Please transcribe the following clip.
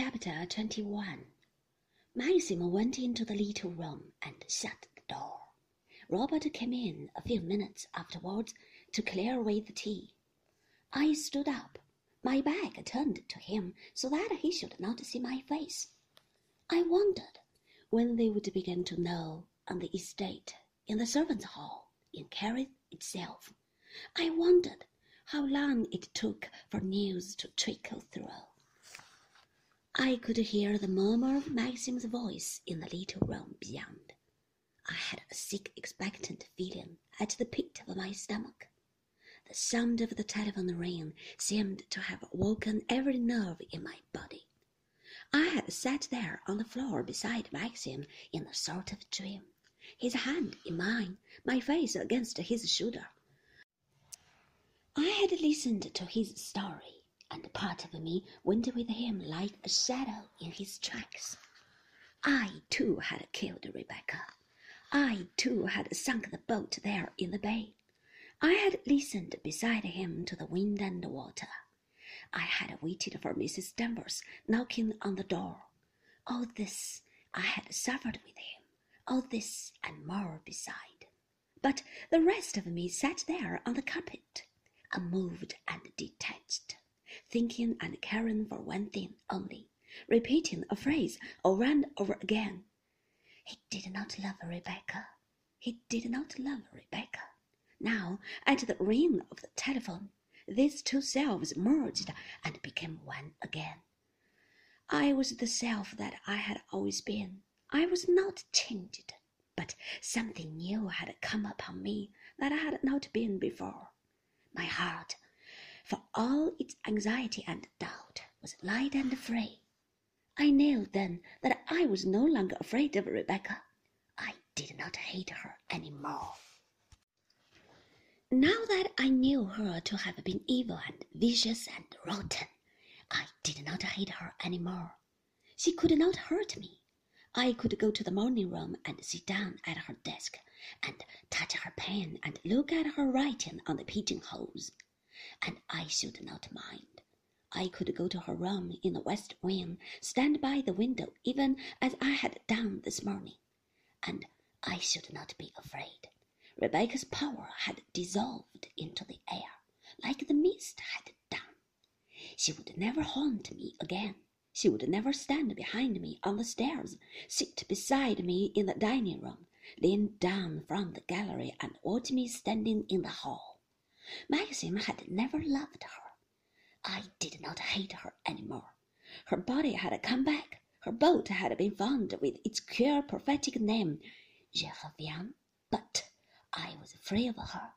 Chapter 21 Maxim went into the little room and shut the door. Robert came in a few minutes afterwards to clear away the tea. I stood up, my back turned to him so that he should not see my face. I wondered when they would begin to know on the estate, in the servants' hall, in Kerrith itself. I wondered how long it took for news to trickle through. I could hear the murmur of Maxim's voice in the little room beyond. I had a sick, expectant feeling at the pit of my stomach. The sound of the telephone ring seemed to have woken every nerve in my body. I had sat there on the floor beside Maxim in a sort of dream, his hand in mine, my face against his shoulder. I had listened to his story and part of me went with him like a shadow in his tracks. I too had killed Rebecca. I too had sunk the boat there in the bay. I had listened beside him to the wind and the water. I had waited for Mrs. Danvers knocking on the door. All this I had suffered with him, all this and more beside. But the rest of me sat there on the carpet, unmoved and detached thinking and caring for one thing only, repeating a phrase over and over again. He did not love Rebecca. He did not love Rebecca. Now, at the ring of the telephone, these two selves merged and became one again. I was the self that I had always been. I was not changed, but something new had come upon me that I had not been before. My heart for all its anxiety and doubt, was light and free. I knew then that I was no longer afraid of Rebecca. I did not hate her any more. Now that I knew her to have been evil and vicious and rotten, I did not hate her any more. She could not hurt me. I could go to the morning room and sit down at her desk and touch her pen and look at her writing on the pigeonholes and I should not mind. I could go to her room in the west wing, stand by the window even as I had done this morning, and I should not be afraid. Rebecca's power had dissolved into the air, like the mist had done. She would never haunt me again. She would never stand behind me on the stairs, sit beside me in the dining room, lean down from the gallery and watch me standing in the hall. Maxim had never loved her. I did not hate her any more. Her body had come back. Her boat had been found with its queer prophetic name, reviens. But I was free of her